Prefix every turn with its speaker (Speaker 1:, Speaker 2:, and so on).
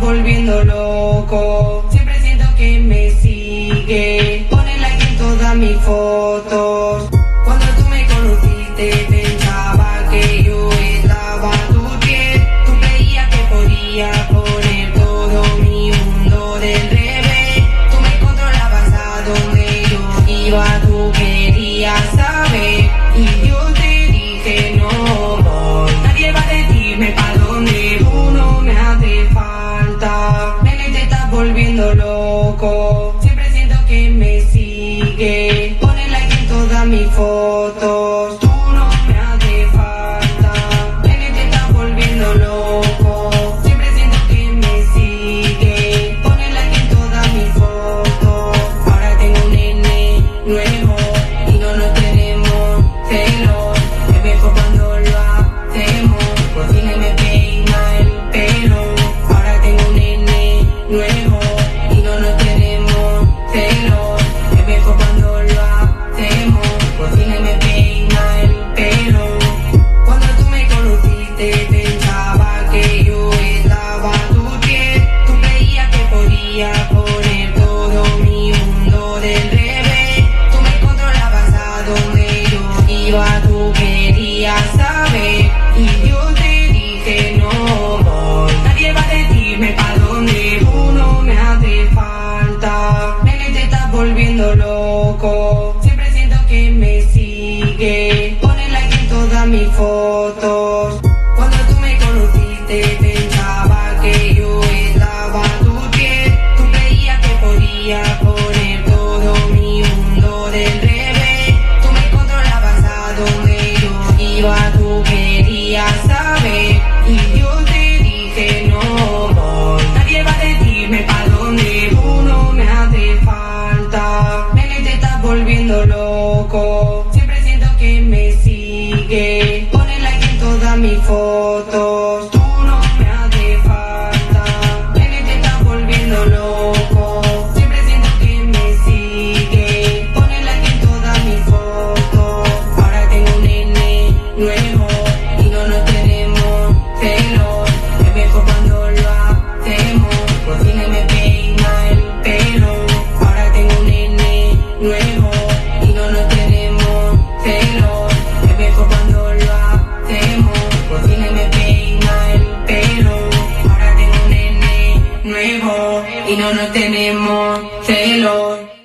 Speaker 1: volviendo loco. Siempre siento que me sigue. Pone like en todas mis fotos. Cuando tú me conociste, pensaba que yo estaba a tu piel. Tú creías que podía poner todo mi mundo del revés. Tú me controlabas a donde yo iba, tú querías saber. for negativa tú querías saber y yo te dije no voy. Nadie va a decirme pa' dónde tú no me hace falta. Nene, te estás volviendo loco. Siempre siento que me sigue. Ponle like en todas mis fotos. Siempre siento que me sigue. Pone like en todas mis fotos. no tenemos celo.